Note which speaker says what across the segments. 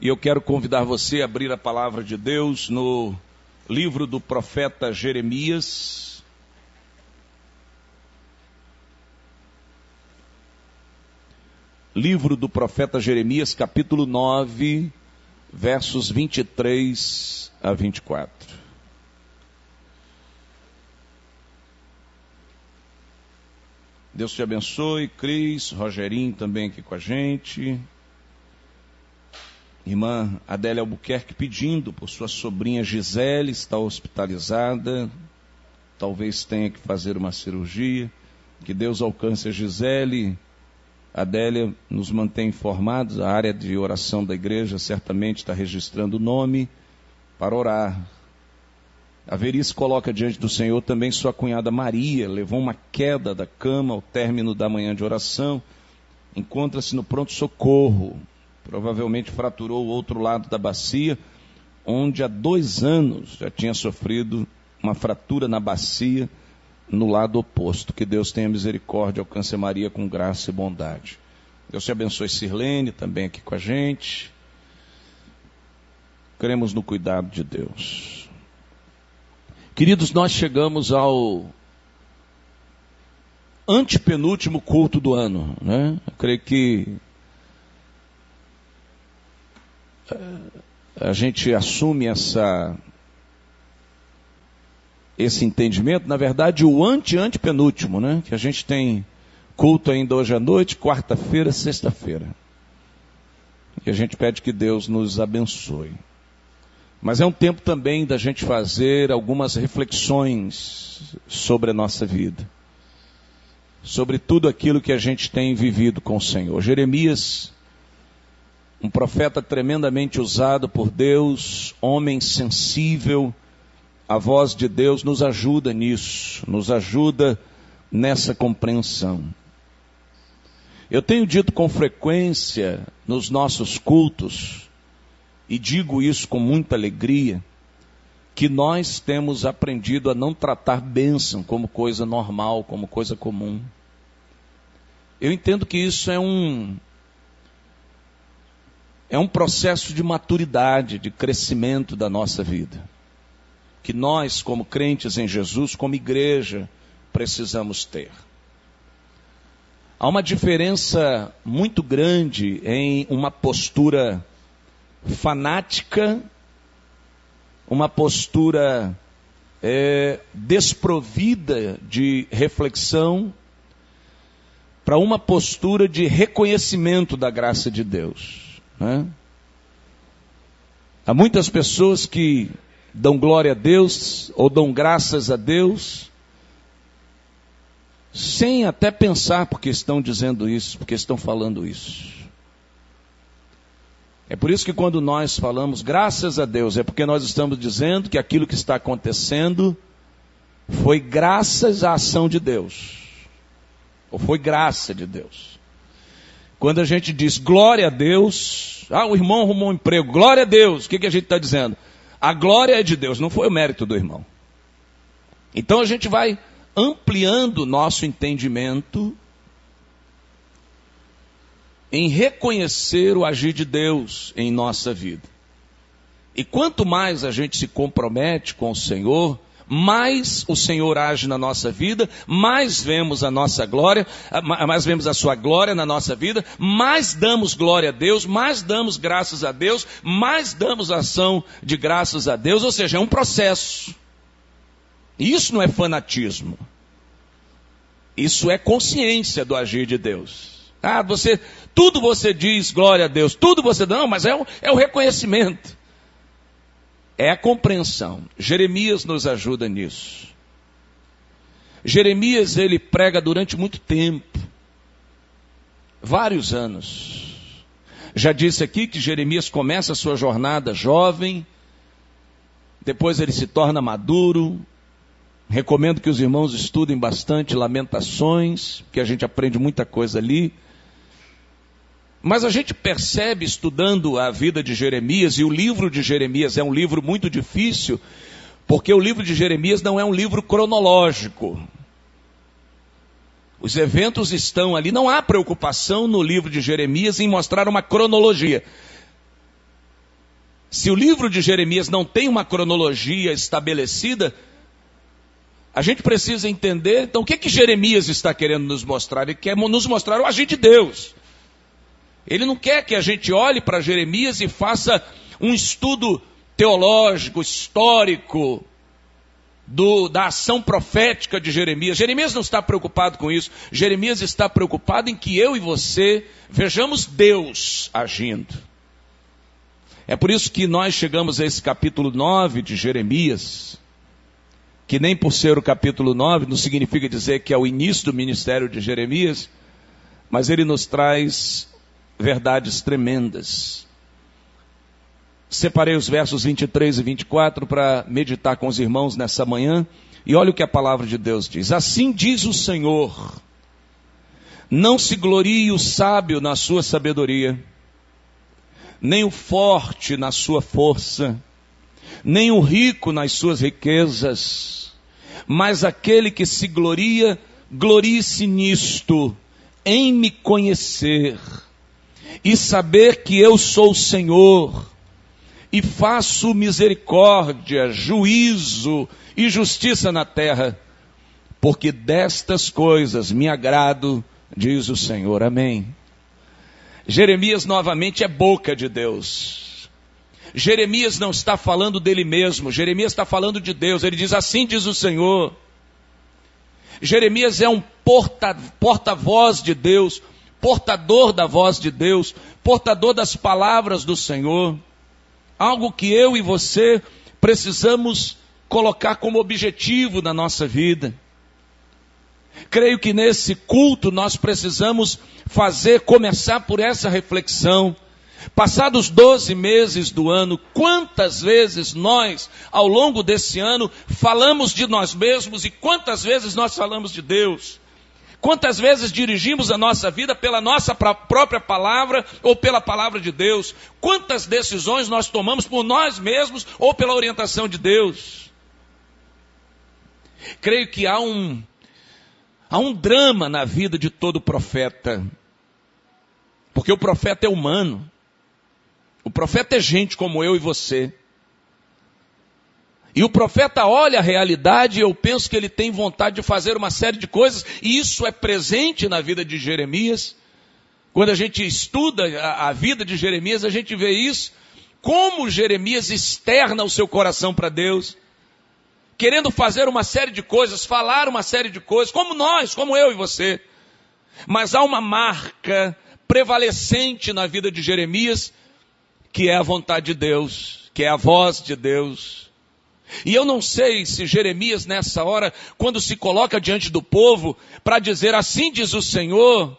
Speaker 1: E eu quero convidar você a abrir a palavra de Deus no livro do profeta Jeremias. Livro do profeta Jeremias, capítulo 9, versos 23 a 24. Deus te abençoe, Cris, Rogerinho também aqui com a gente. Irmã Adélia Albuquerque pedindo por sua sobrinha Gisele, está hospitalizada, talvez tenha que fazer uma cirurgia. Que Deus alcance a Gisele. Adélia nos mantém informados, a área de oração da igreja certamente está registrando o nome para orar. A Verice coloca diante do Senhor também sua cunhada Maria, levou uma queda da cama ao término da manhã de oração, encontra-se no pronto-socorro, provavelmente fraturou o outro lado da bacia, onde há dois anos já tinha sofrido uma fratura na bacia no lado oposto. Que Deus tenha misericórdia, alcance Maria com graça e bondade. Deus te abençoe, Sirlene, também aqui com a gente. Cremos no cuidado de Deus. Queridos, nós chegamos ao antepenúltimo culto do ano, né? Eu creio que a gente assume essa esse entendimento, na verdade, o ante-antepenúltimo, né? Que a gente tem culto ainda hoje à noite, quarta-feira, sexta-feira. E a gente pede que Deus nos abençoe. Mas é um tempo também da gente fazer algumas reflexões sobre a nossa vida. Sobre tudo aquilo que a gente tem vivido com o Senhor. Jeremias um profeta tremendamente usado por Deus, homem sensível, a voz de Deus nos ajuda nisso, nos ajuda nessa compreensão. Eu tenho dito com frequência nos nossos cultos, e digo isso com muita alegria, que nós temos aprendido a não tratar bênção como coisa normal, como coisa comum. Eu entendo que isso é um, é um processo de maturidade, de crescimento da nossa vida. Que nós, como crentes em Jesus, como igreja, precisamos ter. Há uma diferença muito grande em uma postura fanática, uma postura é, desprovida de reflexão, para uma postura de reconhecimento da graça de Deus. Né? Há muitas pessoas que dão glória a Deus ou dão graças a Deus sem até pensar porque estão dizendo isso, porque estão falando isso. É por isso que quando nós falamos graças a Deus, é porque nós estamos dizendo que aquilo que está acontecendo foi graças à ação de Deus. Ou foi graça de Deus. Quando a gente diz glória a Deus, ah, o irmão arrumou um emprego, glória a Deus, o que, que a gente está dizendo? A glória é de Deus, não foi o mérito do irmão. Então a gente vai ampliando nosso entendimento em reconhecer o agir de Deus em nossa vida. E quanto mais a gente se compromete com o Senhor, mais o Senhor age na nossa vida, mais vemos a nossa glória, mais vemos a sua glória na nossa vida, mais damos glória a Deus, mais damos graças a Deus, mais damos ação de graças a Deus, ou seja, é um processo. Isso não é fanatismo. Isso é consciência do agir de Deus. Ah, você, tudo você diz glória a Deus, tudo você não, mas é o, é o reconhecimento é a compreensão. Jeremias nos ajuda nisso. Jeremias ele prega durante muito tempo, vários anos. Já disse aqui que Jeremias começa a sua jornada jovem, depois ele se torna maduro. Recomendo que os irmãos estudem bastante Lamentações, que a gente aprende muita coisa ali. Mas a gente percebe, estudando a vida de Jeremias, e o livro de Jeremias é um livro muito difícil, porque o livro de Jeremias não é um livro cronológico. Os eventos estão ali, não há preocupação no livro de Jeremias em mostrar uma cronologia. Se o livro de Jeremias não tem uma cronologia estabelecida, a gente precisa entender, então, o que que Jeremias está querendo nos mostrar? Ele quer nos mostrar o agente de Deus. Ele não quer que a gente olhe para Jeremias e faça um estudo teológico, histórico, do, da ação profética de Jeremias. Jeremias não está preocupado com isso. Jeremias está preocupado em que eu e você vejamos Deus agindo. É por isso que nós chegamos a esse capítulo 9 de Jeremias, que nem por ser o capítulo 9 não significa dizer que é o início do ministério de Jeremias, mas ele nos traz verdades tremendas. Separei os versos 23 e 24 para meditar com os irmãos nessa manhã, e olha o que a palavra de Deus diz: Assim diz o Senhor, não se glorie o sábio na sua sabedoria, nem o forte na sua força, nem o rico nas suas riquezas, mas aquele que se gloria, glorie-se nisto, em me conhecer e saber que eu sou o Senhor e faço misericórdia, juízo e justiça na terra, porque destas coisas me agrado, diz o Senhor. Amém. Jeremias novamente é boca de Deus. Jeremias não está falando dele mesmo, Jeremias está falando de Deus. Ele diz assim: diz o Senhor. Jeremias é um porta-voz porta de Deus, portador da voz de Deus, portador das palavras do Senhor. Algo que eu e você precisamos colocar como objetivo na nossa vida. Creio que nesse culto nós precisamos fazer, começar por essa reflexão. Passados 12 meses do ano, quantas vezes nós, ao longo desse ano, falamos de nós mesmos e quantas vezes nós falamos de Deus? Quantas vezes dirigimos a nossa vida pela nossa própria palavra ou pela palavra de Deus? Quantas decisões nós tomamos por nós mesmos ou pela orientação de Deus? Creio que há um, há um drama na vida de todo profeta. Porque o profeta é humano. O profeta é gente como eu e você. E o profeta olha a realidade e eu penso que ele tem vontade de fazer uma série de coisas, e isso é presente na vida de Jeremias. Quando a gente estuda a, a vida de Jeremias, a gente vê isso. Como Jeremias externa o seu coração para Deus, querendo fazer uma série de coisas, falar uma série de coisas, como nós, como eu e você. Mas há uma marca prevalecente na vida de Jeremias, que é a vontade de Deus, que é a voz de Deus. E eu não sei se Jeremias, nessa hora, quando se coloca diante do povo para dizer assim diz o Senhor,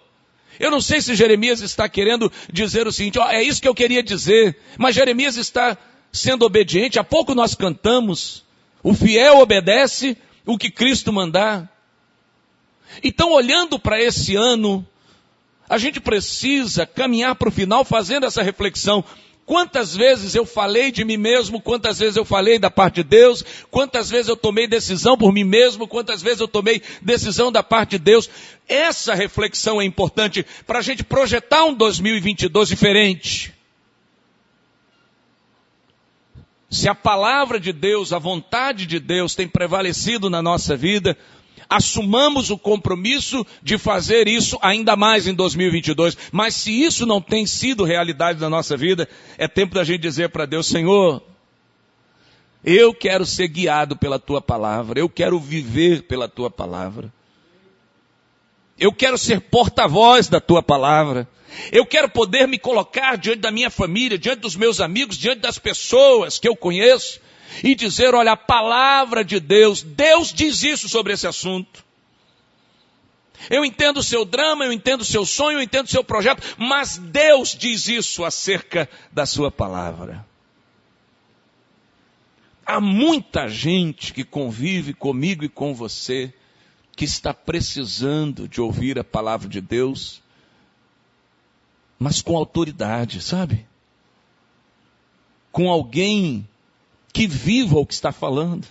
Speaker 1: eu não sei se Jeremias está querendo dizer o seguinte, ó, é isso que eu queria dizer, mas Jeremias está sendo obediente. Há pouco nós cantamos, o fiel obedece o que Cristo mandar. Então, olhando para esse ano, a gente precisa caminhar para o final fazendo essa reflexão. Quantas vezes eu falei de mim mesmo, quantas vezes eu falei da parte de Deus, quantas vezes eu tomei decisão por mim mesmo, quantas vezes eu tomei decisão da parte de Deus. Essa reflexão é importante para a gente projetar um 2022 diferente. Se a palavra de Deus, a vontade de Deus tem prevalecido na nossa vida, assumamos o compromisso de fazer isso ainda mais em 2022. Mas se isso não tem sido realidade na nossa vida, é tempo da gente dizer para Deus, Senhor, eu quero ser guiado pela tua palavra, eu quero viver pela tua palavra. Eu quero ser porta-voz da tua palavra. Eu quero poder me colocar diante da minha família, diante dos meus amigos, diante das pessoas que eu conheço e dizer: olha, a palavra de Deus, Deus diz isso sobre esse assunto. Eu entendo o seu drama, eu entendo o seu sonho, eu entendo o seu projeto, mas Deus diz isso acerca da sua palavra. Há muita gente que convive comigo e com você que está precisando de ouvir a palavra de Deus, mas com autoridade, sabe? Com alguém que viva o que está falando.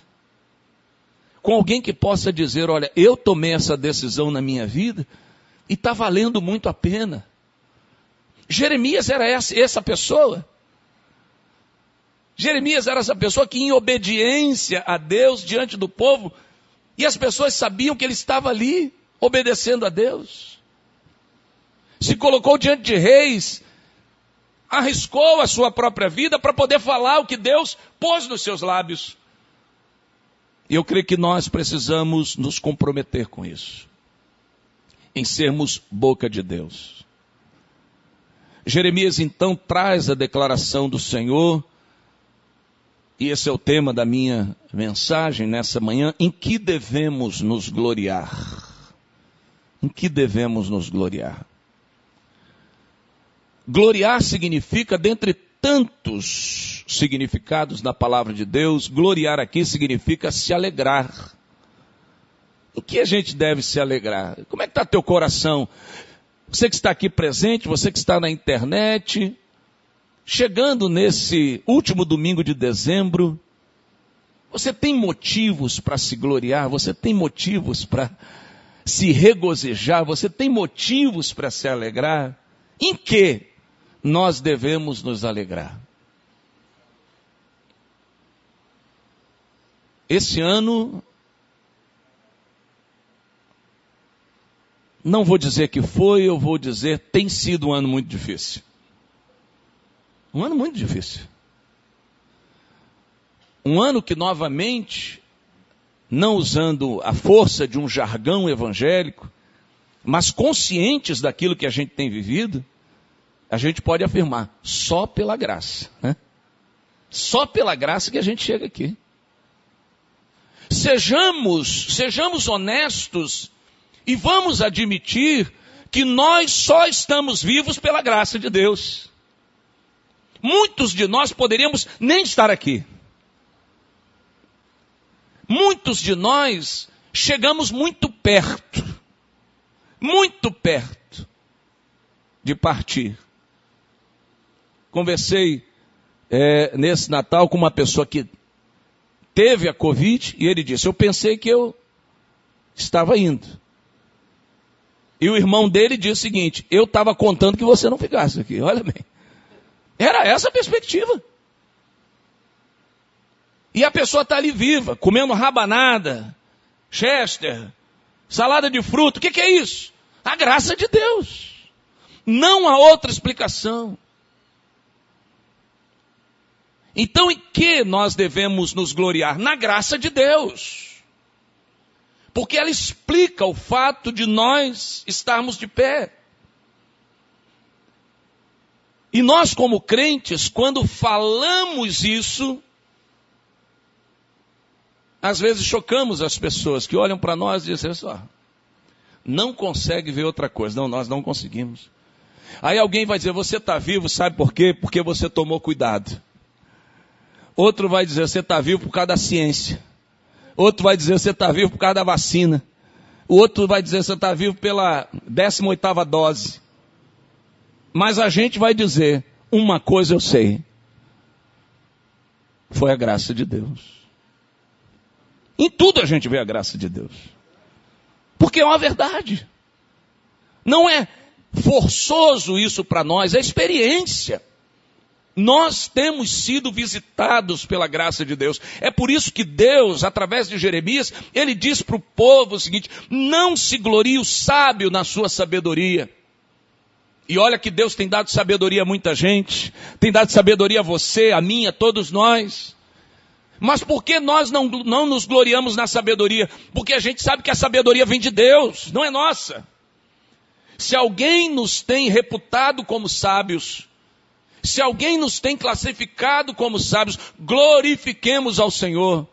Speaker 1: Com alguém que possa dizer: olha, eu tomei essa decisão na minha vida e está valendo muito a pena. Jeremias era essa, essa pessoa. Jeremias era essa pessoa que, em obediência a Deus diante do povo, e as pessoas sabiam que ele estava ali, obedecendo a Deus. Se colocou diante de reis, arriscou a sua própria vida para poder falar o que Deus pôs nos seus lábios. E eu creio que nós precisamos nos comprometer com isso, em sermos boca de Deus. Jeremias então traz a declaração do Senhor e esse é o tema da minha mensagem nessa manhã, em que devemos nos gloriar? Em que devemos nos gloriar? Gloriar significa, dentre tantos significados na palavra de Deus, gloriar aqui significa se alegrar. O que a gente deve se alegrar? Como é que está teu coração? Você que está aqui presente, você que está na internet, Chegando nesse último domingo de dezembro, você tem motivos para se gloriar, você tem motivos para se regozijar, você tem motivos para se alegrar. Em que nós devemos nos alegrar? Esse ano, não vou dizer que foi, eu vou dizer tem sido um ano muito difícil. Um ano muito difícil. Um ano que novamente, não usando a força de um jargão evangélico, mas conscientes daquilo que a gente tem vivido, a gente pode afirmar, só pela graça. Né? Só pela graça que a gente chega aqui. Sejamos, sejamos honestos e vamos admitir que nós só estamos vivos pela graça de Deus. Muitos de nós poderíamos nem estar aqui. Muitos de nós chegamos muito perto, muito perto de partir. Conversei é, nesse Natal com uma pessoa que teve a Covid e ele disse: Eu pensei que eu estava indo. E o irmão dele disse o seguinte: Eu estava contando que você não ficasse aqui. Olha bem. Era essa a perspectiva. E a pessoa está ali viva, comendo rabanada, chester, salada de fruto. O que, que é isso? A graça de Deus. Não há outra explicação. Então, em que nós devemos nos gloriar? Na graça de Deus. Porque ela explica o fato de nós estarmos de pé. E nós, como crentes, quando falamos isso, às vezes chocamos as pessoas que olham para nós e dizem só, não consegue ver outra coisa. Não, nós não conseguimos. Aí alguém vai dizer, você está vivo, sabe por quê? Porque você tomou cuidado. Outro vai dizer, você está vivo por causa da ciência. Outro vai dizer, você está vivo por causa da vacina. O outro vai dizer, você está vivo pela 18 oitava dose. Mas a gente vai dizer: uma coisa eu sei. Foi a graça de Deus. Em tudo a gente vê a graça de Deus. Porque é uma verdade. Não é forçoso isso para nós, é experiência. Nós temos sido visitados pela graça de Deus. É por isso que Deus, através de Jeremias, ele diz para o povo o seguinte: não se glorie o sábio na sua sabedoria e olha que Deus tem dado sabedoria a muita gente, tem dado sabedoria a você, a mim, a todos nós. Mas por que nós não, não nos gloriamos na sabedoria? Porque a gente sabe que a sabedoria vem de Deus, não é nossa. Se alguém nos tem reputado como sábios, se alguém nos tem classificado como sábios, glorifiquemos ao Senhor.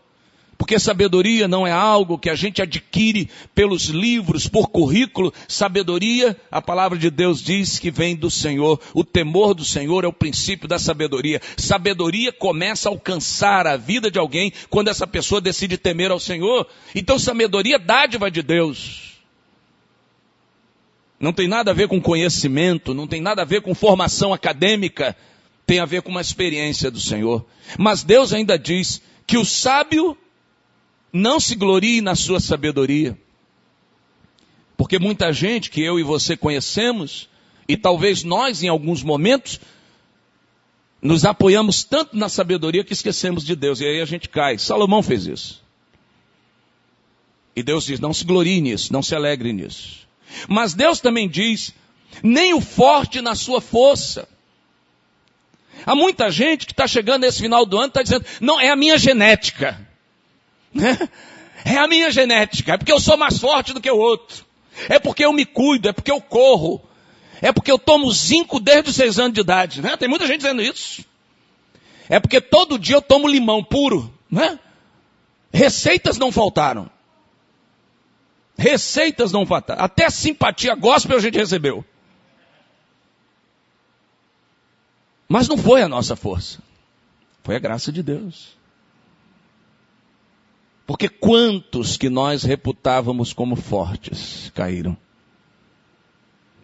Speaker 1: Porque sabedoria não é algo que a gente adquire pelos livros, por currículo. Sabedoria, a palavra de Deus diz que vem do Senhor. O temor do Senhor é o princípio da sabedoria. Sabedoria começa a alcançar a vida de alguém quando essa pessoa decide temer ao Senhor. Então, sabedoria é dádiva de Deus. Não tem nada a ver com conhecimento, não tem nada a ver com formação acadêmica, tem a ver com uma experiência do Senhor. Mas Deus ainda diz que o sábio não se glorie na sua sabedoria. Porque muita gente que eu e você conhecemos, e talvez nós em alguns momentos, nos apoiamos tanto na sabedoria que esquecemos de Deus, e aí a gente cai. Salomão fez isso. E Deus diz: não se glorie nisso, não se alegre nisso. Mas Deus também diz: nem o forte na sua força. Há muita gente que está chegando nesse final do ano e está dizendo: não, é a minha genética. É a minha genética, é porque eu sou mais forte do que o outro. É porque eu me cuido, é porque eu corro. É porque eu tomo zinco desde os seis anos de idade. Né? Tem muita gente dizendo isso. É porque todo dia eu tomo limão puro. Né? Receitas não faltaram. Receitas não faltaram. Até simpatia gospel a gente recebeu. Mas não foi a nossa força. Foi a graça de Deus. Porque quantos que nós reputávamos como fortes caíram?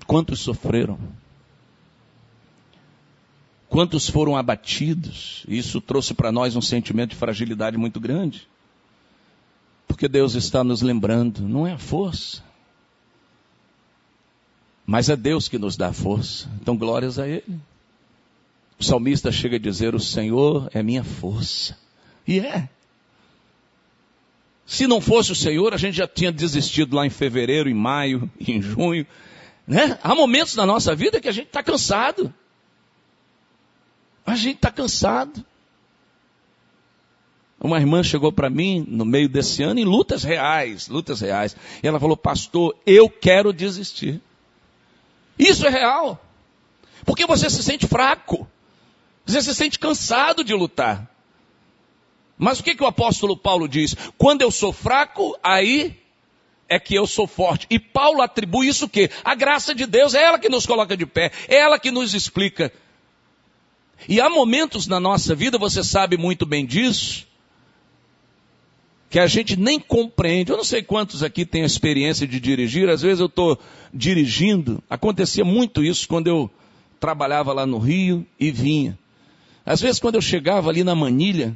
Speaker 1: Quantos sofreram? Quantos foram abatidos? Isso trouxe para nós um sentimento de fragilidade muito grande. Porque Deus está nos lembrando, não é a força, mas é Deus que nos dá a força. Então, glórias a Ele. O salmista chega a dizer: O Senhor é minha força. E é. Se não fosse o Senhor, a gente já tinha desistido lá em fevereiro, em maio, em junho. Né? Há momentos na nossa vida que a gente está cansado. A gente está cansado. Uma irmã chegou para mim no meio desse ano em lutas reais, lutas reais. E ela falou, pastor, eu quero desistir. Isso é real. Porque você se sente fraco. Você se sente cansado de lutar. Mas o que, que o apóstolo Paulo diz? Quando eu sou fraco, aí é que eu sou forte. E Paulo atribui isso o quê? A graça de Deus, é ela que nos coloca de pé, é ela que nos explica. E há momentos na nossa vida, você sabe muito bem disso, que a gente nem compreende. Eu não sei quantos aqui têm a experiência de dirigir, às vezes eu estou dirigindo, acontecia muito isso quando eu trabalhava lá no Rio e vinha. Às vezes quando eu chegava ali na manilha,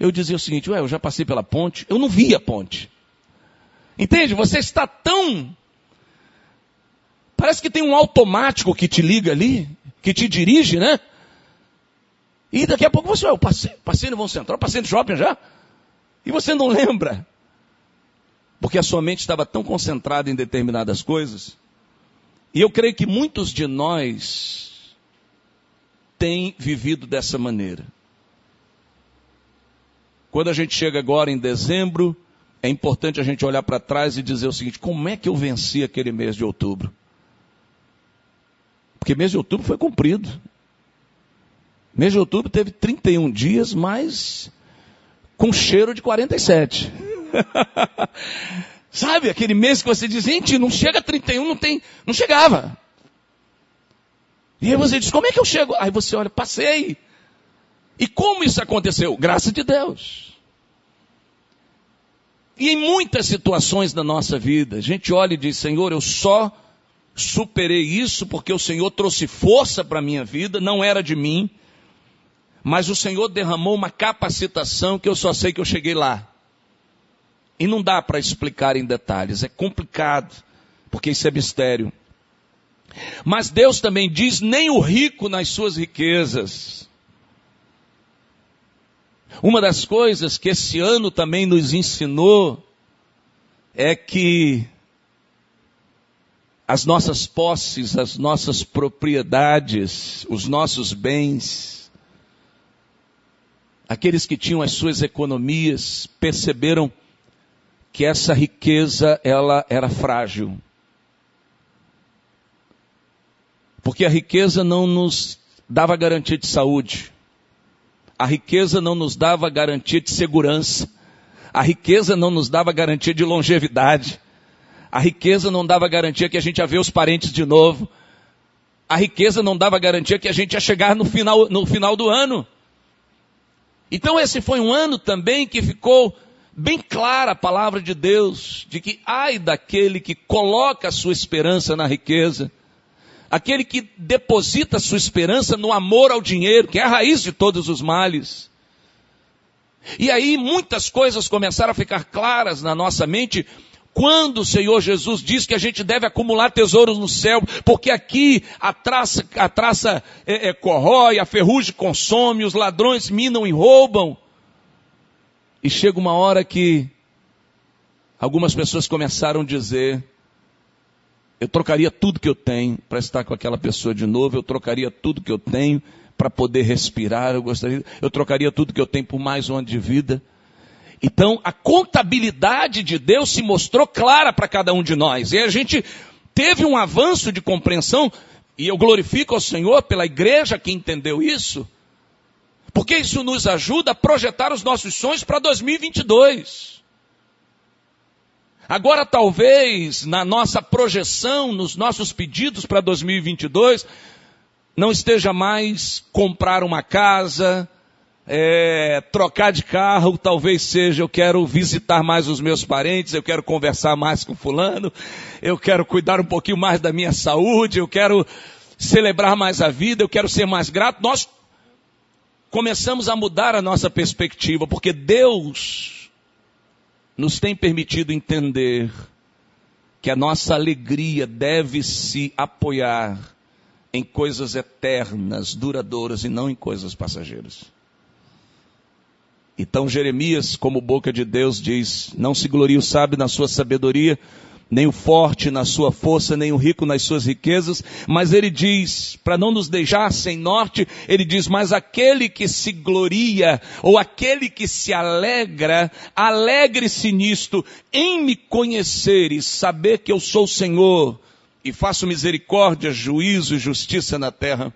Speaker 1: eu dizia o seguinte, ué, eu já passei pela ponte, eu não vi a ponte. Entende? Você está tão. Parece que tem um automático que te liga ali, que te dirige, né? E daqui a pouco você, eu passei, passei no Vão Central, passei no shopping já. E você não lembra. Porque a sua mente estava tão concentrada em determinadas coisas. E eu creio que muitos de nós têm vivido dessa maneira. Quando a gente chega agora em dezembro, é importante a gente olhar para trás e dizer o seguinte: como é que eu venci aquele mês de outubro? Porque mês de outubro foi cumprido. Mês de outubro teve 31 dias, mas com cheiro de 47. Sabe, aquele mês que você diz, gente, não chega a 31, não tem, não chegava. E aí você diz, como é que eu chego? Aí você olha, passei. E como isso aconteceu? Graça de Deus. E em muitas situações da nossa vida, a gente olha e diz: Senhor, eu só superei isso porque o Senhor trouxe força para a minha vida, não era de mim, mas o Senhor derramou uma capacitação que eu só sei que eu cheguei lá. E não dá para explicar em detalhes, é complicado, porque isso é mistério. Mas Deus também diz: nem o rico nas suas riquezas uma das coisas que esse ano também nos ensinou é que as nossas posses, as nossas propriedades, os nossos bens, aqueles que tinham as suas economias, perceberam que essa riqueza ela era frágil. Porque a riqueza não nos dava garantia de saúde. A riqueza não nos dava garantia de segurança. A riqueza não nos dava garantia de longevidade. A riqueza não dava garantia que a gente ia ver os parentes de novo. A riqueza não dava garantia que a gente ia chegar no final, no final do ano. Então esse foi um ano também que ficou bem clara a palavra de Deus, de que ai daquele que coloca a sua esperança na riqueza, aquele que deposita sua esperança no amor ao dinheiro, que é a raiz de todos os males. E aí muitas coisas começaram a ficar claras na nossa mente Quando o Senhor Jesus diz que a gente deve acumular tesouros no céu, porque aqui a traça, a traça é, é, corrói, a ferrugem consome, os ladrões minam e roubam. E chega uma hora que algumas pessoas começaram a dizer: eu trocaria tudo que eu tenho para estar com aquela pessoa de novo, eu trocaria tudo que eu tenho para poder respirar, eu gostaria, eu trocaria tudo que eu tenho por mais um ano de vida. Então, a contabilidade de Deus se mostrou clara para cada um de nós. E a gente teve um avanço de compreensão, e eu glorifico ao Senhor pela igreja que entendeu isso, porque isso nos ajuda a projetar os nossos sonhos para 2022. Agora, talvez, na nossa projeção, nos nossos pedidos para 2022, não esteja mais comprar uma casa, é, trocar de carro, talvez seja eu quero visitar mais os meus parentes, eu quero conversar mais com fulano, eu quero cuidar um pouquinho mais da minha saúde, eu quero celebrar mais a vida, eu quero ser mais grato. Nós começamos a mudar a nossa perspectiva, porque Deus nos tem permitido entender que a nossa alegria deve se apoiar em coisas eternas, duradouras e não em coisas passageiras. Então Jeremias, como boca de Deus, diz: Não se glorie o sábio na sua sabedoria, nem o forte na sua força, nem o rico nas suas riquezas, mas ele diz, para não nos deixar sem norte, ele diz, mas aquele que se gloria, ou aquele que se alegra, alegre-se nisto, em me conhecer e saber que eu sou o Senhor, e faço misericórdia, juízo e justiça na terra,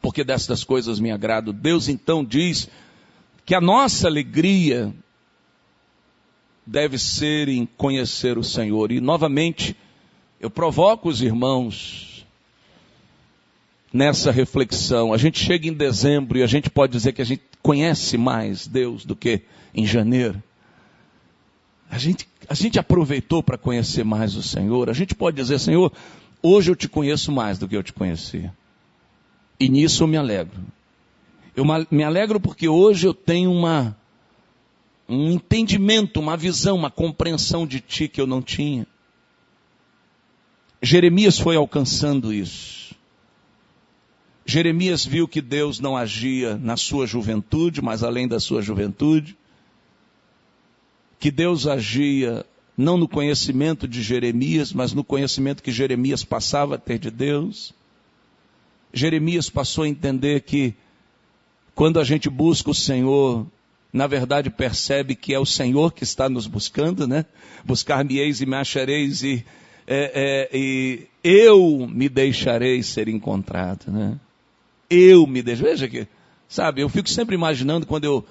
Speaker 1: porque destas coisas me agrado. Deus então diz, que a nossa alegria deve ser em conhecer o Senhor. E novamente, eu provoco os irmãos nessa reflexão. A gente chega em dezembro e a gente pode dizer que a gente conhece mais Deus do que em janeiro. A gente, a gente aproveitou para conhecer mais o Senhor. A gente pode dizer, Senhor, hoje eu te conheço mais do que eu te conhecia. E nisso eu me alegro. Eu me alegro porque hoje eu tenho uma, um entendimento, uma visão, uma compreensão de ti que eu não tinha. Jeremias foi alcançando isso. Jeremias viu que Deus não agia na sua juventude, mas além da sua juventude. Que Deus agia não no conhecimento de Jeremias, mas no conhecimento que Jeremias passava a ter de Deus. Jeremias passou a entender que quando a gente busca o Senhor, na verdade percebe que é o Senhor que está nos buscando, né? Buscar-me-eis e me achareis e, é, é, e eu me deixarei ser encontrado, né? Eu me deixarei. Veja que, sabe, eu fico sempre imaginando quando eu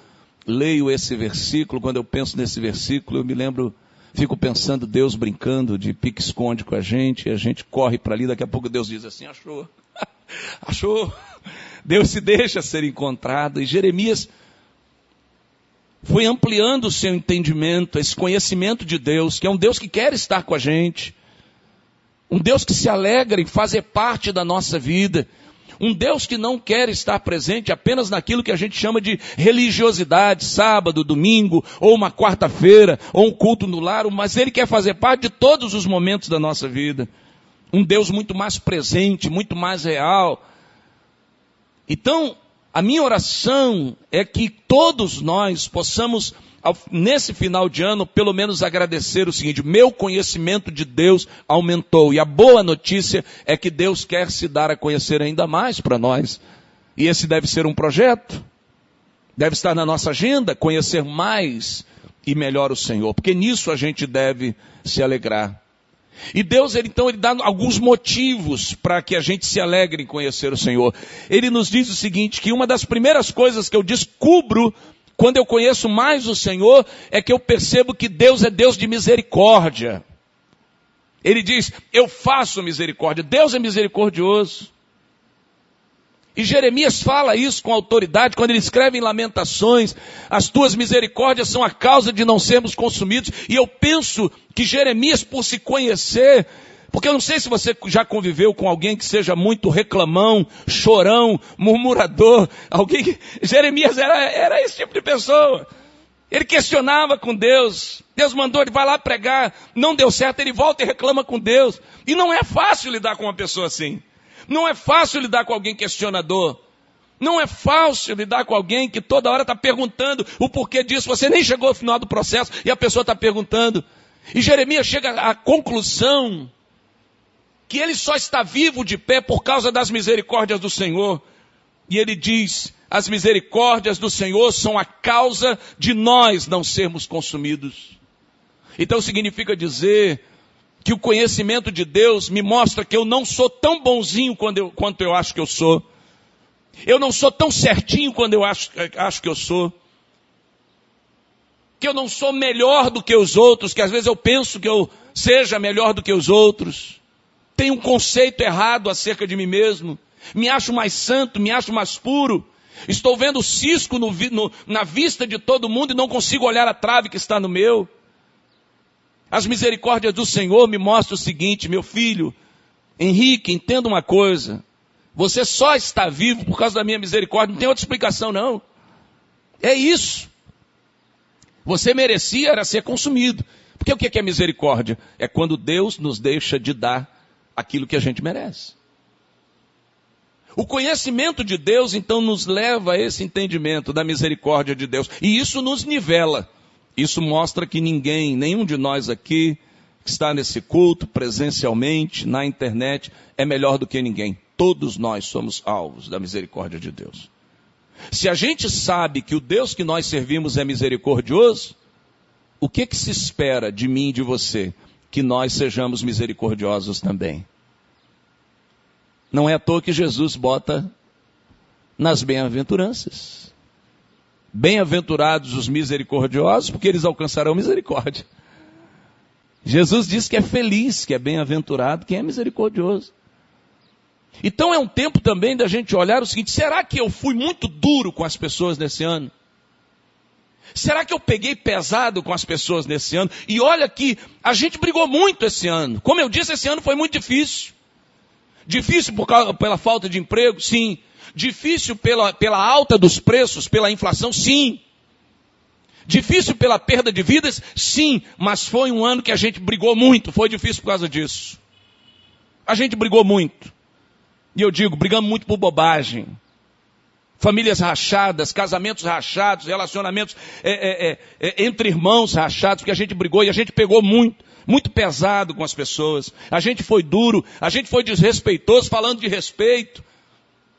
Speaker 1: leio esse versículo, quando eu penso nesse versículo, eu me lembro, fico pensando Deus brincando de pique-esconde com a gente, e a gente corre para ali, daqui a pouco Deus diz assim, achou, achou. Deus se deixa ser encontrado. E Jeremias foi ampliando o seu entendimento, esse conhecimento de Deus, que é um Deus que quer estar com a gente. Um Deus que se alegra em fazer parte da nossa vida. Um Deus que não quer estar presente apenas naquilo que a gente chama de religiosidade, sábado, domingo, ou uma quarta-feira, ou um culto no lar, mas Ele quer fazer parte de todos os momentos da nossa vida. Um Deus muito mais presente, muito mais real, então, a minha oração é que todos nós possamos, nesse final de ano, pelo menos agradecer o seguinte: meu conhecimento de Deus aumentou. E a boa notícia é que Deus quer se dar a conhecer ainda mais para nós. E esse deve ser um projeto, deve estar na nossa agenda, conhecer mais e melhor o Senhor, porque nisso a gente deve se alegrar. E Deus, ele, então, ele dá alguns motivos para que a gente se alegre em conhecer o Senhor. Ele nos diz o seguinte, que uma das primeiras coisas que eu descubro quando eu conheço mais o Senhor é que eu percebo que Deus é Deus de misericórdia. Ele diz, eu faço misericórdia. Deus é misericordioso. E Jeremias fala isso com autoridade quando ele escreve em Lamentações: as tuas misericórdias são a causa de não sermos consumidos. E eu penso que Jeremias, por se conhecer, porque eu não sei se você já conviveu com alguém que seja muito reclamão, chorão, murmurador, alguém que. Jeremias era, era esse tipo de pessoa. Ele questionava com Deus. Deus mandou ele vai lá pregar, não deu certo, ele volta e reclama com Deus. E não é fácil lidar com uma pessoa assim. Não é fácil lidar com alguém questionador. Não é fácil lidar com alguém que toda hora está perguntando o porquê disso. Você nem chegou ao final do processo e a pessoa está perguntando. E Jeremias chega à conclusão que ele só está vivo de pé por causa das misericórdias do Senhor. E ele diz: as misericórdias do Senhor são a causa de nós não sermos consumidos. Então significa dizer que o conhecimento de Deus me mostra que eu não sou tão bonzinho eu, quanto eu acho que eu sou. Eu não sou tão certinho quando eu acho, acho que eu sou. Que eu não sou melhor do que os outros, que às vezes eu penso que eu seja melhor do que os outros. Tenho um conceito errado acerca de mim mesmo. Me acho mais santo, me acho mais puro. Estou vendo cisco no, no, na vista de todo mundo e não consigo olhar a trave que está no meu. As misericórdias do Senhor me mostram o seguinte, meu filho, Henrique, entenda uma coisa. Você só está vivo por causa da minha misericórdia, não tem outra explicação não. É isso. Você merecia era ser consumido. Porque o que é misericórdia? É quando Deus nos deixa de dar aquilo que a gente merece. O conhecimento de Deus então nos leva a esse entendimento da misericórdia de Deus. E isso nos nivela. Isso mostra que ninguém, nenhum de nós aqui, que está nesse culto, presencialmente, na internet, é melhor do que ninguém. Todos nós somos alvos da misericórdia de Deus. Se a gente sabe que o Deus que nós servimos é misericordioso, o que que se espera de mim e de você? Que nós sejamos misericordiosos também. Não é à toa que Jesus bota nas bem-aventuranças. Bem-aventurados os misericordiosos, porque eles alcançarão misericórdia. Jesus diz que é feliz, que é bem-aventurado quem é misericordioso. Então é um tempo também da gente olhar o seguinte: será que eu fui muito duro com as pessoas nesse ano? Será que eu peguei pesado com as pessoas nesse ano? E olha que a gente brigou muito esse ano. Como eu disse, esse ano foi muito difícil. Difícil por causa, pela falta de emprego? Sim. Difícil pela, pela alta dos preços, pela inflação? Sim. Difícil pela perda de vidas? Sim. Mas foi um ano que a gente brigou muito. Foi difícil por causa disso. A gente brigou muito. E eu digo, brigamos muito por bobagem. Famílias rachadas, casamentos rachados, relacionamentos é, é, é, é, entre irmãos rachados, porque a gente brigou e a gente pegou muito, muito pesado com as pessoas. A gente foi duro, a gente foi desrespeitoso, falando de respeito.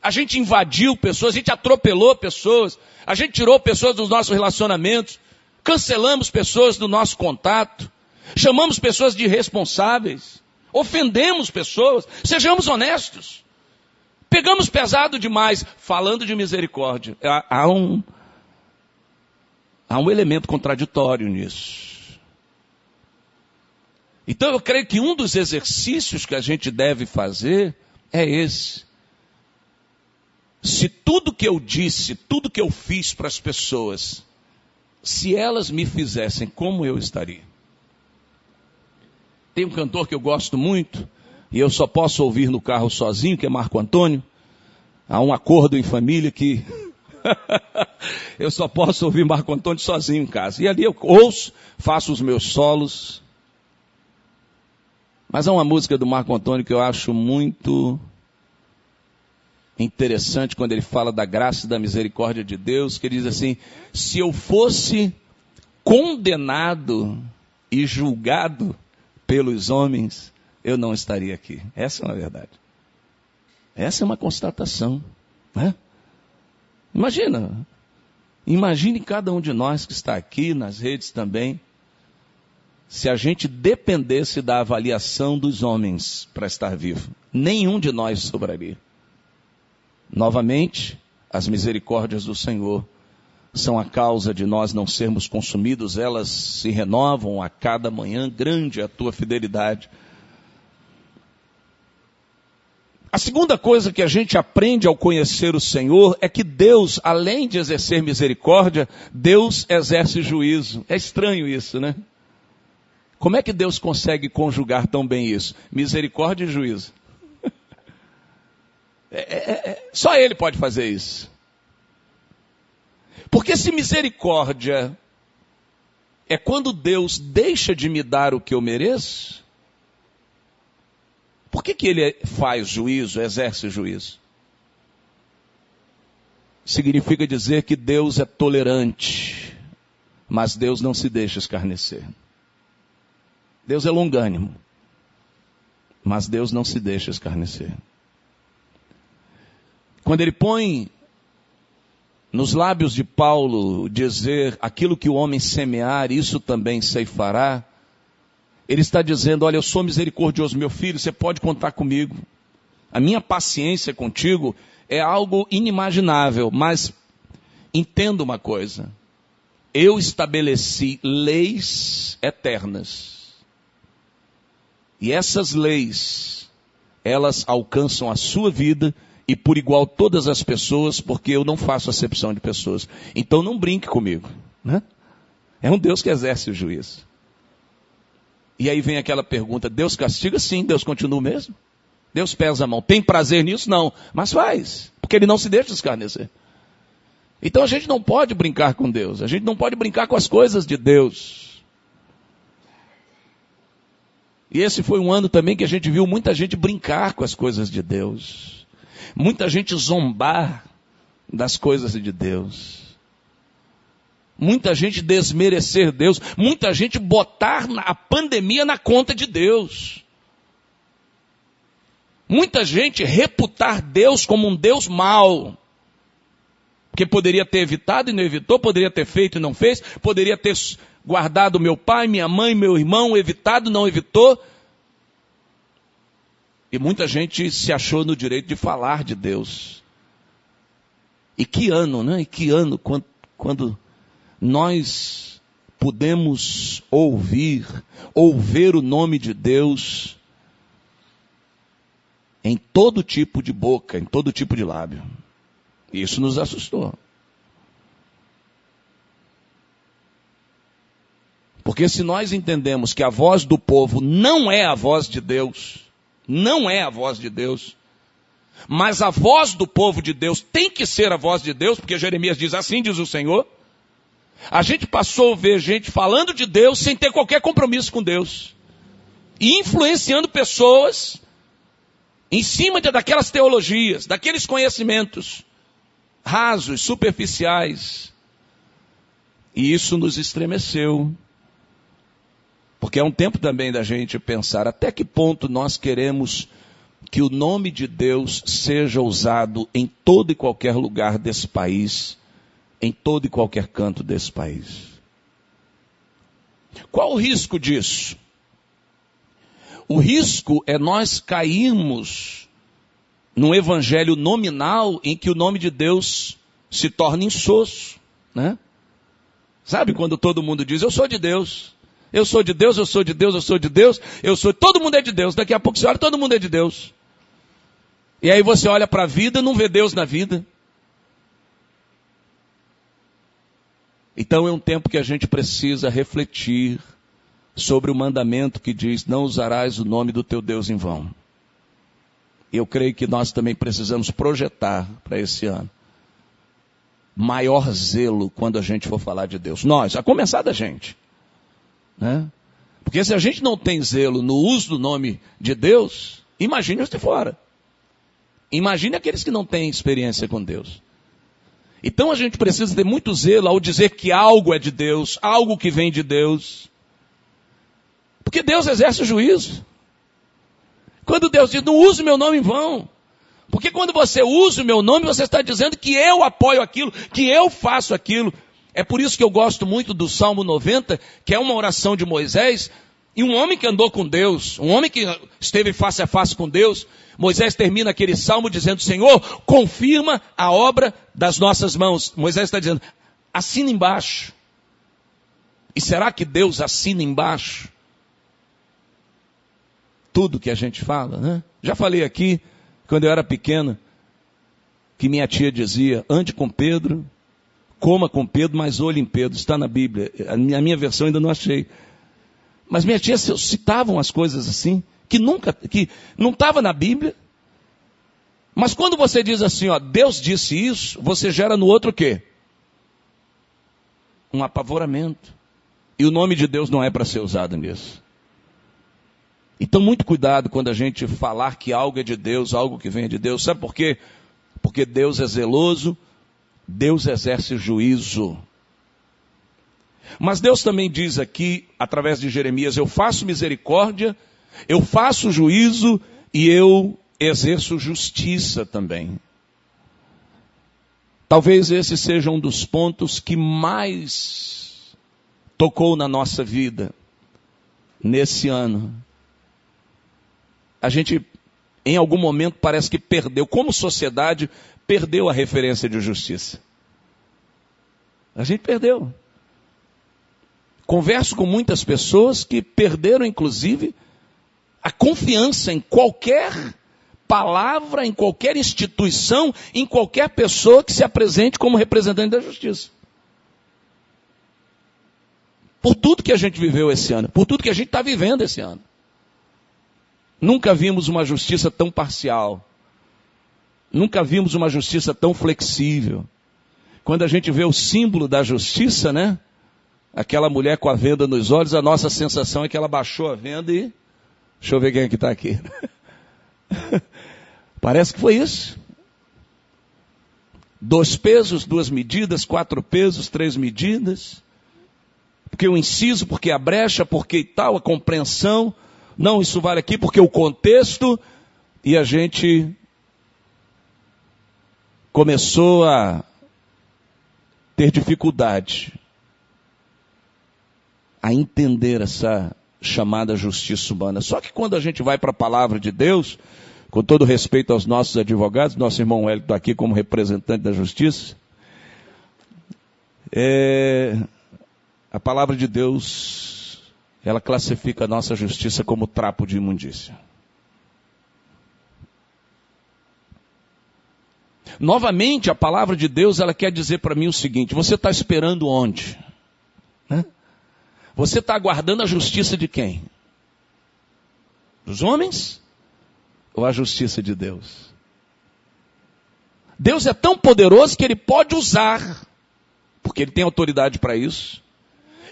Speaker 1: A gente invadiu pessoas, a gente atropelou pessoas, a gente tirou pessoas dos nossos relacionamentos, cancelamos pessoas do nosso contato, chamamos pessoas de irresponsáveis, ofendemos pessoas, sejamos honestos. Pegamos pesado demais, falando de misericórdia. Há, um, há um elemento contraditório nisso. Então eu creio que um dos exercícios que a gente deve fazer é esse. Se tudo que eu disse, tudo que eu fiz para as pessoas, se elas me fizessem, como eu estaria? Tem um cantor que eu gosto muito, e eu só posso ouvir no carro sozinho, que é Marco Antônio. Há um acordo em família que eu só posso ouvir Marco Antônio sozinho em casa. E ali eu ouço, faço os meus solos. Mas há uma música do Marco Antônio que eu acho muito interessante quando ele fala da graça e da misericórdia de Deus, que ele diz assim: se eu fosse condenado e julgado pelos homens, eu não estaria aqui. Essa é uma verdade. Essa é uma constatação. Né? Imagina. Imagine cada um de nós que está aqui, nas redes também, se a gente dependesse da avaliação dos homens para estar vivo. Nenhum de nós sobraria. Novamente, as misericórdias do Senhor são a causa de nós não sermos consumidos, elas se renovam a cada manhã, grande é a tua fidelidade. A segunda coisa que a gente aprende ao conhecer o Senhor é que Deus, além de exercer misericórdia, Deus exerce juízo. É estranho isso, né? Como é que Deus consegue conjugar tão bem isso? Misericórdia e juízo. É, é, é, só Ele pode fazer isso. Porque se misericórdia é quando Deus deixa de me dar o que eu mereço? Por que, que ele faz juízo, exerce juízo? Significa dizer que Deus é tolerante, mas Deus não se deixa escarnecer. Deus é longânimo, mas Deus não se deixa escarnecer. Quando ele põe nos lábios de Paulo dizer aquilo que o homem semear, isso também ceifará, ele está dizendo: Olha, eu sou misericordioso, meu filho, você pode contar comigo. A minha paciência contigo é algo inimaginável, mas entenda uma coisa: eu estabeleci leis eternas. E essas leis, elas alcançam a sua vida e por igual todas as pessoas, porque eu não faço acepção de pessoas. Então não brinque comigo. Né? É um Deus que exerce o juízo. E aí vem aquela pergunta: Deus castiga? Sim, Deus continua mesmo. Deus pesa a mão. Tem prazer nisso? Não. Mas faz. Porque ele não se deixa escarnecer. Então a gente não pode brincar com Deus. A gente não pode brincar com as coisas de Deus. E esse foi um ano também que a gente viu muita gente brincar com as coisas de Deus. Muita gente zombar das coisas de Deus. Muita gente desmerecer Deus. Muita gente botar a pandemia na conta de Deus. Muita gente reputar Deus como um Deus mau. Que poderia ter evitado e não evitou, poderia ter feito e não fez, poderia ter guardado meu pai, minha mãe, meu irmão, evitado, não evitou, e muita gente se achou no direito de falar de Deus. E que ano, né? E que ano quando, quando nós podemos ouvir, ouvir o nome de Deus em todo tipo de boca, em todo tipo de lábio. Isso nos assustou. Porque se nós entendemos que a voz do povo não é a voz de Deus, não é a voz de Deus. Mas a voz do povo de Deus tem que ser a voz de Deus, porque Jeremias diz assim, diz o Senhor. A gente passou a ver gente falando de Deus sem ter qualquer compromisso com Deus. E influenciando pessoas em cima de, daquelas teologias, daqueles conhecimentos rasos, superficiais. E isso nos estremeceu. Porque é um tempo também da gente pensar até que ponto nós queremos que o nome de Deus seja usado em todo e qualquer lugar desse país, em todo e qualquer canto desse país. Qual o risco disso? O risco é nós cairmos num evangelho nominal em que o nome de Deus se torna insosso, né? Sabe quando todo mundo diz, eu sou de Deus, eu sou de Deus, eu sou de Deus, eu sou de Deus, eu sou. Todo mundo é de Deus. Daqui a pouco você olha, todo mundo é de Deus. E aí você olha para a vida e não vê Deus na vida. Então é um tempo que a gente precisa refletir sobre o mandamento que diz: Não usarás o nome do teu Deus em vão. Eu creio que nós também precisamos projetar para esse ano maior zelo quando a gente for falar de Deus. Nós, a começar da gente. Né? Porque se a gente não tem zelo no uso do nome de Deus, imagine os de fora. Imagine aqueles que não têm experiência com Deus. Então a gente precisa ter muito zelo ao dizer que algo é de Deus, algo que vem de Deus. Porque Deus exerce o juízo. Quando Deus diz, não use meu nome em vão. Porque quando você usa o meu nome, você está dizendo que eu apoio aquilo, que eu faço aquilo. É por isso que eu gosto muito do Salmo 90, que é uma oração de Moisés, e um homem que andou com Deus, um homem que esteve face a face com Deus, Moisés termina aquele salmo dizendo: Senhor, confirma a obra das nossas mãos. Moisés está dizendo: assina embaixo. E será que Deus assina embaixo? Tudo que a gente fala, né? Já falei aqui, quando eu era pequeno, que minha tia dizia: ande com Pedro, coma com Pedro, mas olhe em Pedro. Está na Bíblia. A minha, versão ainda não achei. Mas minha tia citavam as coisas assim, que nunca, que não estava na Bíblia. Mas quando você diz assim, ó, Deus disse isso, você gera no outro o quê? Um apavoramento. E o nome de Deus não é para ser usado nisso. Então, muito cuidado quando a gente falar que algo é de Deus, algo que vem de Deus. Sabe por quê? Porque Deus é zeloso, Deus exerce juízo. Mas Deus também diz aqui, através de Jeremias: Eu faço misericórdia, eu faço juízo e eu exerço justiça também. Talvez esse seja um dos pontos que mais tocou na nossa vida nesse ano. A gente, em algum momento, parece que perdeu, como sociedade, perdeu a referência de justiça. A gente perdeu. Converso com muitas pessoas que perderam, inclusive, a confiança em qualquer palavra, em qualquer instituição, em qualquer pessoa que se apresente como representante da justiça. Por tudo que a gente viveu esse ano, por tudo que a gente está vivendo esse ano. Nunca vimos uma justiça tão parcial. Nunca vimos uma justiça tão flexível. Quando a gente vê o símbolo da justiça, né? Aquela mulher com a venda nos olhos, a nossa sensação é que ela baixou a venda e. Deixa eu ver quem é que está aqui. Parece que foi isso. Dois pesos, duas medidas, quatro pesos, três medidas. Porque o inciso, porque a brecha, porque tal, a compreensão. Não, isso vale aqui porque o contexto. E a gente começou a ter dificuldade a entender essa chamada justiça humana. Só que quando a gente vai para a palavra de Deus, com todo respeito aos nossos advogados, nosso irmão Hélio está aqui como representante da justiça, é, a palavra de Deus, ela classifica a nossa justiça como trapo de imundícia. Novamente, a palavra de Deus, ela quer dizer para mim o seguinte: você está esperando onde? Né? Você está aguardando a justiça de quem? Dos homens? Ou a justiça de Deus? Deus é tão poderoso que ele pode usar, porque ele tem autoridade para isso.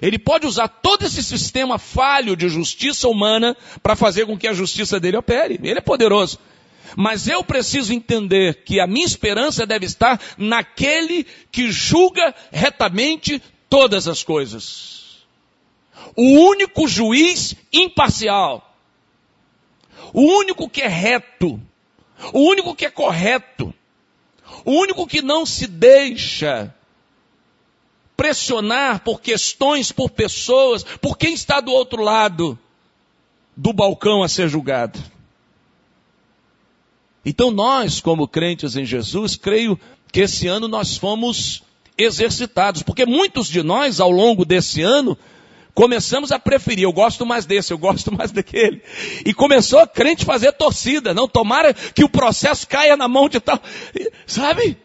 Speaker 1: Ele pode usar todo esse sistema falho de justiça humana para fazer com que a justiça dele opere. Ele é poderoso. Mas eu preciso entender que a minha esperança deve estar naquele que julga retamente todas as coisas. O único juiz imparcial. O único que é reto. O único que é correto. O único que não se deixa pressionar por questões, por pessoas, por quem está do outro lado do balcão a ser julgado. Então nós, como crentes em Jesus, creio que esse ano nós fomos exercitados, porque muitos de nós, ao longo desse ano, começamos a preferir, eu gosto mais desse, eu gosto mais daquele. E começou a crente fazer torcida, não tomara que o processo caia na mão de tal, sabe?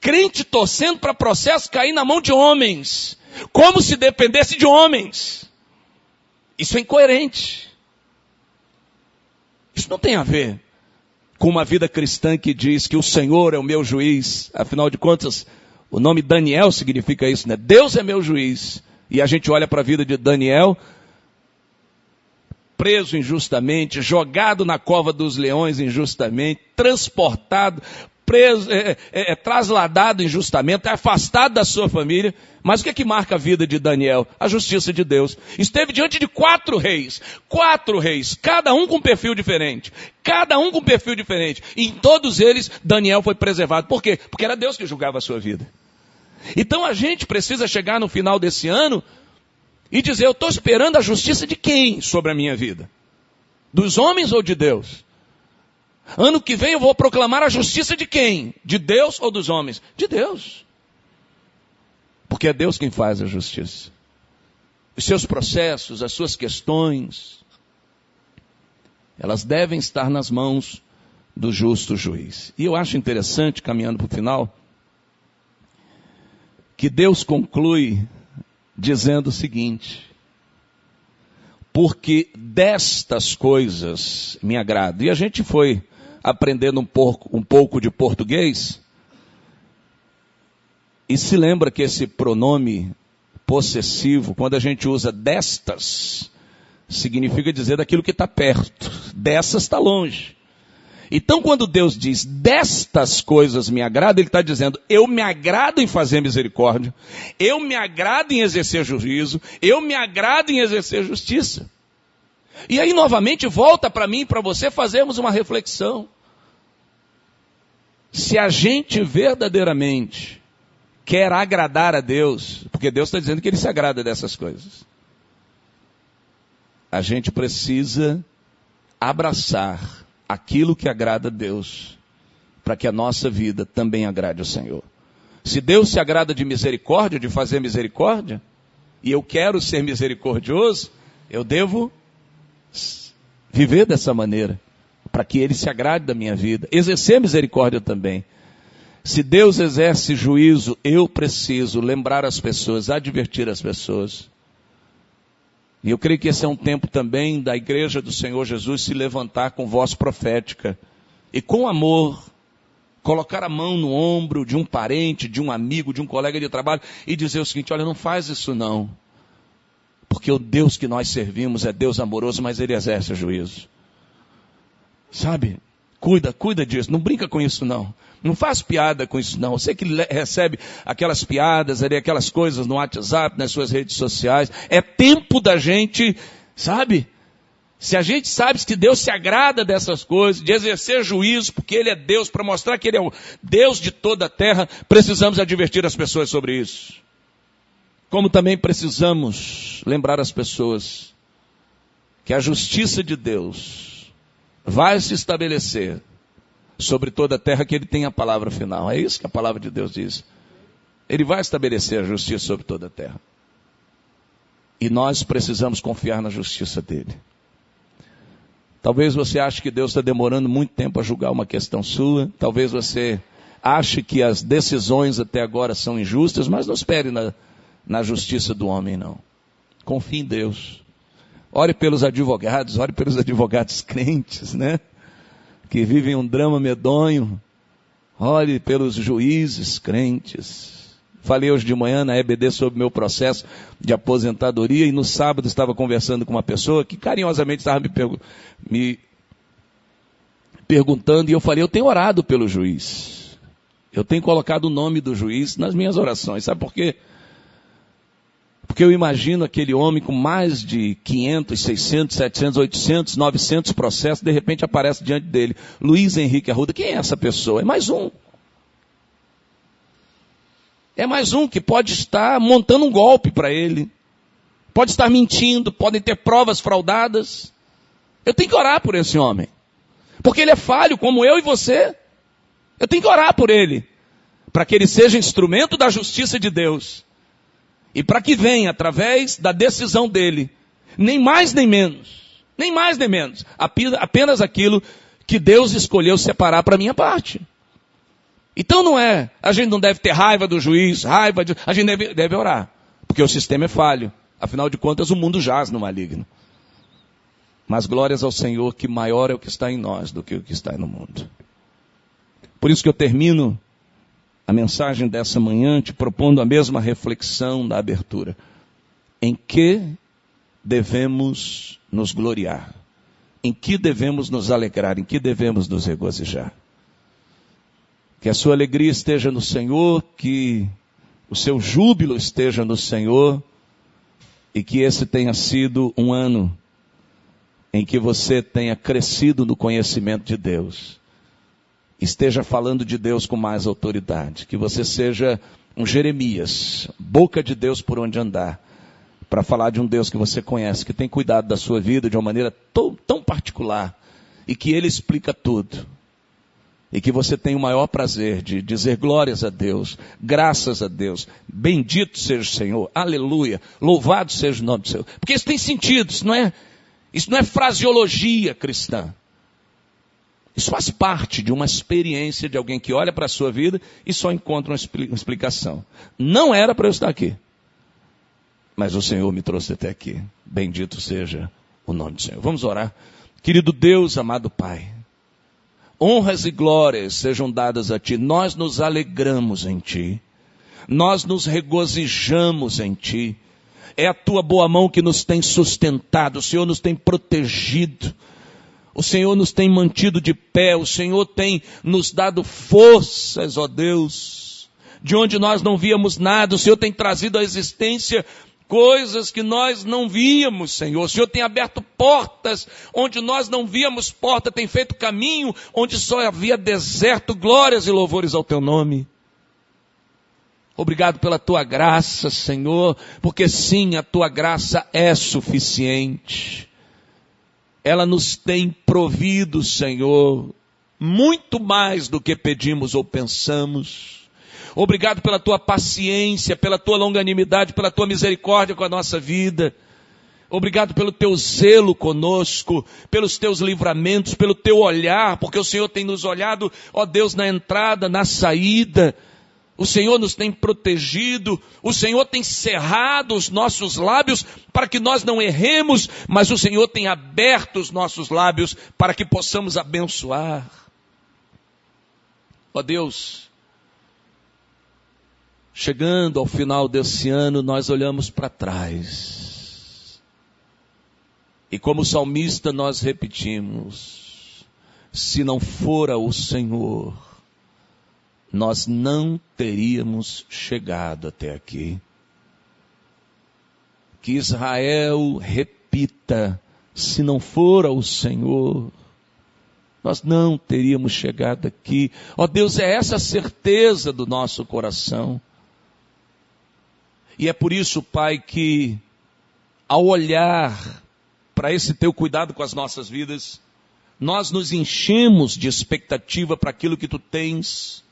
Speaker 1: Crente torcendo para processo cair na mão de homens, como se dependesse de homens. Isso é incoerente. Isso não tem a ver com uma vida cristã que diz que o Senhor é o meu juiz. Afinal de contas, o nome Daniel significa isso, né? Deus é meu juiz. E a gente olha para a vida de Daniel, preso injustamente, jogado na cova dos leões injustamente, transportado, preso, é, é, é, trasladado injustamente, é afastado da sua família. Mas o que é que marca a vida de Daniel? A justiça de Deus. Esteve diante de quatro reis. Quatro reis. Cada um com um perfil diferente. Cada um com um perfil diferente. E em todos eles, Daniel foi preservado. Por quê? Porque era Deus que julgava a sua vida. Então a gente precisa chegar no final desse ano e dizer: eu estou esperando a justiça de quem sobre a minha vida? Dos homens ou de Deus? Ano que vem eu vou proclamar a justiça de quem? De Deus ou dos homens? De Deus. Porque é Deus quem faz a justiça. Os seus processos, as suas questões, elas devem estar nas mãos do justo juiz. E eu acho interessante, caminhando para o final, que Deus conclui dizendo o seguinte: porque destas coisas me agrado. E a gente foi aprendendo um pouco, um pouco de português, e se lembra que esse pronome possessivo, quando a gente usa destas, significa dizer daquilo que está perto. Dessas está longe. Então, quando Deus diz destas coisas me agrada, Ele está dizendo eu me agrado em fazer misericórdia, eu me agrado em exercer juízo, eu me agrado em exercer justiça. E aí, novamente, volta para mim e para você fazermos uma reflexão. Se a gente verdadeiramente quer agradar a Deus, porque Deus está dizendo que Ele se agrada dessas coisas, a gente precisa abraçar aquilo que agrada a Deus, para que a nossa vida também agrade ao Senhor. Se Deus se agrada de misericórdia, de fazer misericórdia, e eu quero ser misericordioso, eu devo viver dessa maneira, para que Ele se agrade da minha vida. Exercer misericórdia também. Se Deus exerce juízo, eu preciso lembrar as pessoas, advertir as pessoas. E eu creio que esse é um tempo também da igreja do Senhor Jesus se levantar com voz profética e com amor, colocar a mão no ombro de um parente, de um amigo, de um colega de trabalho e dizer o seguinte: olha, não faz isso não. Porque o Deus que nós servimos é Deus amoroso, mas ele exerce juízo. Sabe? Cuida, cuida disso. Não brinca com isso não. Não faz piada com isso não. Você que recebe aquelas piadas ali, aquelas coisas no WhatsApp, nas suas redes sociais. É tempo da gente, sabe? Se a gente sabe que Deus se agrada dessas coisas, de exercer juízo, porque Ele é Deus, para mostrar que Ele é o Deus de toda a terra, precisamos advertir as pessoas sobre isso. Como também precisamos lembrar as pessoas que a justiça de Deus vai se estabelecer sobre toda a terra que ele tem a palavra final. É isso que a palavra de Deus diz. Ele vai estabelecer a justiça sobre toda a terra. E nós precisamos confiar na justiça dele. Talvez você ache que Deus está demorando muito tempo a julgar uma questão sua. Talvez você ache que as decisões até agora são injustas, mas não espere na, na justiça do homem, não. Confie em Deus. Ore pelos advogados, ore pelos advogados crentes, né? Que vivem um drama medonho. Ore pelos juízes crentes. Falei hoje de manhã na EBD sobre meu processo de aposentadoria e no sábado estava conversando com uma pessoa que carinhosamente estava me, pergu me perguntando e eu falei, eu tenho orado pelo juiz. Eu tenho colocado o nome do juiz nas minhas orações. Sabe por quê? Porque eu imagino aquele homem com mais de 500, 600, 700, 800, 900 processos, de repente aparece diante dele. Luiz Henrique Arruda, quem é essa pessoa? É mais um. É mais um que pode estar montando um golpe para ele. Pode estar mentindo, podem ter provas fraudadas. Eu tenho que orar por esse homem. Porque ele é falho, como eu e você. Eu tenho que orar por ele. Para que ele seja instrumento da justiça de Deus e para que venha, através da decisão dele, nem mais nem menos, nem mais nem menos, apenas aquilo que Deus escolheu separar para minha parte. Então não é, a gente não deve ter raiva do juiz, raiva de, a gente deve, deve orar, porque o sistema é falho. Afinal de contas, o mundo jaz no maligno. Mas glórias ao Senhor, que maior é o que está em nós do que o que está no mundo. Por isso que eu termino a mensagem dessa manhã te propondo a mesma reflexão da abertura. Em que devemos nos gloriar? Em que devemos nos alegrar? Em que devemos nos regozijar? Que a sua alegria esteja no Senhor, que o seu júbilo esteja no Senhor e que esse tenha sido um ano em que você tenha crescido no conhecimento de Deus esteja falando de Deus com mais autoridade, que você seja um Jeremias, boca de Deus por onde andar, para falar de um Deus que você conhece, que tem cuidado da sua vida de uma maneira tão, particular e que Ele explica tudo. E que você tem o maior prazer de dizer glórias a Deus, graças a Deus, bendito seja o Senhor, aleluia, louvado seja o nome do Senhor. Porque isso tem sentido, isso não é, isso não é fraseologia cristã. Isso faz parte de uma experiência de alguém que olha para a sua vida e só encontra uma explicação. Não era para eu estar aqui. Mas o Senhor me trouxe até aqui. Bendito seja o nome do Senhor. Vamos orar. Querido Deus, amado Pai, honras e glórias sejam dadas a Ti. Nós nos alegramos em Ti. nós nos regozijamos em Ti. É a Tua boa mão que nos tem sustentado, o Senhor nos tem protegido, o Senhor nos tem mantido de pé, o Senhor tem nos dado forças, ó Deus, de onde nós não víamos nada, o Senhor tem trazido à existência coisas que nós não víamos, Senhor. O Senhor tem aberto portas onde nós não víamos porta, tem feito caminho onde só havia deserto. Glórias e louvores ao teu nome. Obrigado pela tua graça, Senhor, porque sim, a tua graça é suficiente. Ela nos tem provido, Senhor, muito mais do que pedimos ou pensamos. Obrigado pela tua paciência, pela tua longanimidade, pela tua misericórdia com a nossa vida. Obrigado pelo teu zelo conosco, pelos teus livramentos, pelo teu olhar, porque o Senhor tem nos olhado, ó Deus, na entrada, na saída. O Senhor nos tem protegido, o Senhor tem cerrado os nossos lábios para que nós não erremos, mas o Senhor tem aberto os nossos lábios para que possamos abençoar. Ó Deus, Chegando ao final desse ano, nós olhamos para trás. E como salmista nós repetimos: se não fora o Senhor, nós não teríamos chegado até aqui. Que Israel repita: se não fora o Senhor, nós não teríamos chegado aqui. Ó oh Deus, é essa a certeza do nosso coração. E é por isso, Pai, que ao olhar para esse teu cuidado com as nossas vidas, nós nos enchemos de expectativa para aquilo que tu tens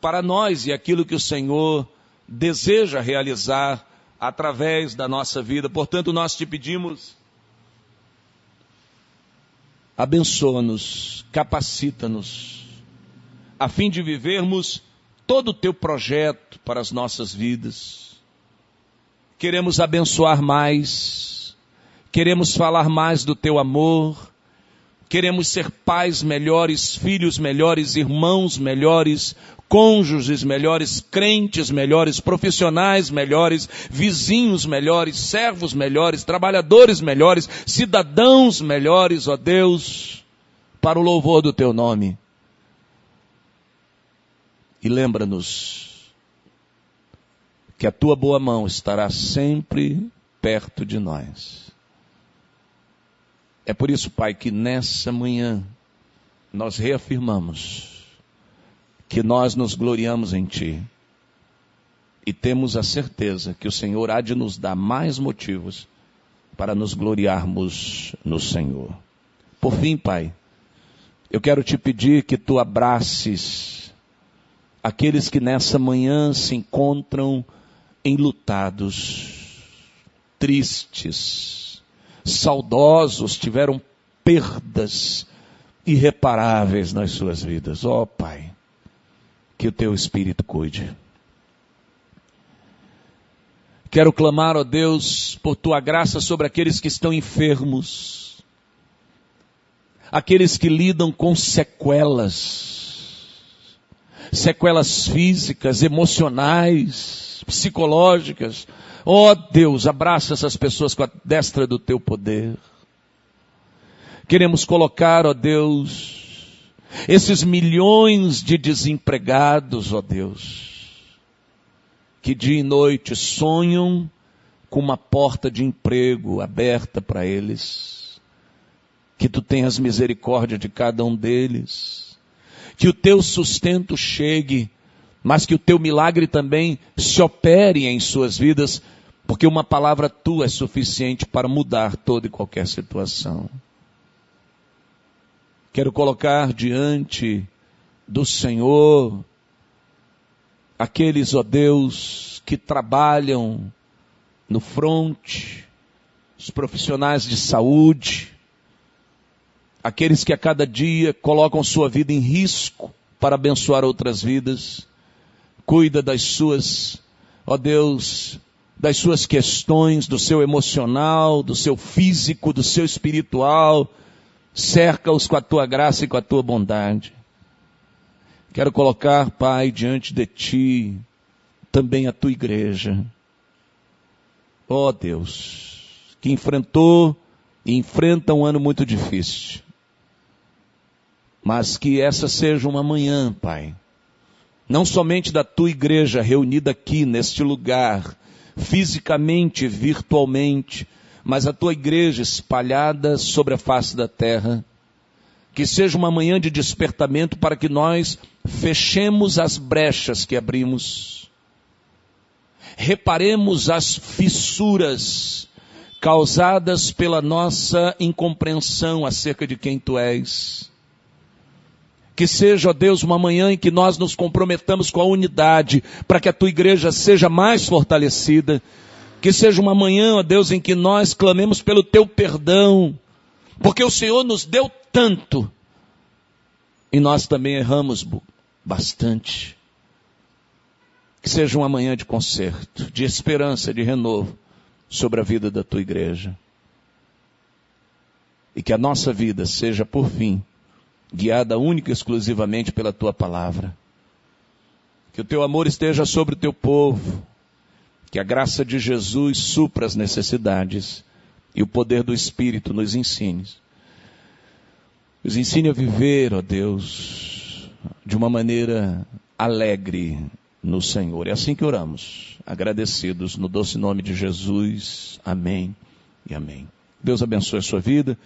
Speaker 1: para nós e aquilo que o Senhor deseja realizar através da nossa vida. Portanto, nós te pedimos, abençoa-nos, capacita-nos, a fim de vivermos todo o teu projeto para as nossas vidas queremos abençoar mais, queremos falar mais do teu amor, queremos ser pais melhores, filhos melhores, irmãos melhores, cônjuges melhores, crentes melhores, profissionais melhores, vizinhos melhores, servos melhores, trabalhadores melhores, cidadãos melhores, ó Deus, para o louvor do teu nome. E lembra-nos que a tua boa mão estará sempre perto de nós. É por isso, Pai, que nessa manhã nós reafirmamos que nós nos gloriamos em Ti e temos a certeza que o Senhor há de nos dar mais motivos para nos gloriarmos no Senhor. Por fim, Pai, eu quero te pedir que tu abraces aqueles que nessa manhã se encontram enlutados, tristes, saudosos, tiveram perdas irreparáveis nas suas vidas. Ó oh, Pai, que o teu Espírito cuide. Quero clamar, ó oh Deus, por tua graça sobre aqueles que estão enfermos, aqueles que lidam com sequelas, sequelas físicas, emocionais, psicológicas. Ó oh, Deus, abraça essas pessoas com a destra do teu poder. Queremos colocar, ó oh Deus, esses milhões de desempregados, ó oh Deus, que dia e noite sonham com uma porta de emprego aberta para eles. Que tu tenhas misericórdia de cada um deles. Que o teu sustento chegue mas que o teu milagre também se opere em suas vidas, porque uma palavra tua é suficiente para mudar toda e qualquer situação. Quero colocar diante do Senhor aqueles, ó Deus, que trabalham no fronte, os profissionais de saúde, aqueles que a cada dia colocam sua vida em risco para abençoar outras vidas cuida das suas, ó Deus, das suas questões, do seu emocional, do seu físico, do seu espiritual. Cerca-os com a tua graça e com a tua bondade. Quero colocar, Pai, diante de ti também a tua igreja. Ó oh Deus, que enfrentou e enfrenta um ano muito difícil. Mas que essa seja uma manhã, Pai. Não somente da tua igreja reunida aqui neste lugar, fisicamente, virtualmente, mas a tua igreja espalhada sobre a face da terra. Que seja uma manhã de despertamento para que nós fechemos as brechas que abrimos, reparemos as fissuras causadas pela nossa incompreensão acerca de quem tu és. Que seja, ó Deus, uma manhã em que nós nos comprometamos com a unidade, para que a tua igreja seja mais fortalecida. Que seja uma manhã, ó Deus, em que nós clamemos pelo teu perdão, porque o Senhor nos deu tanto e nós também erramos bastante. Que seja uma manhã de conserto, de esperança, de renovo sobre a vida da tua igreja. E que a nossa vida seja, por fim, guiada única e exclusivamente pela tua palavra. Que o teu amor esteja sobre o teu povo. Que a graça de Jesus supra as necessidades e o poder do Espírito nos ensine. Nos ensine a viver, ó Deus, de uma maneira alegre no Senhor. É assim que oramos, agradecidos no doce nome de Jesus. Amém e amém. Deus abençoe a sua vida.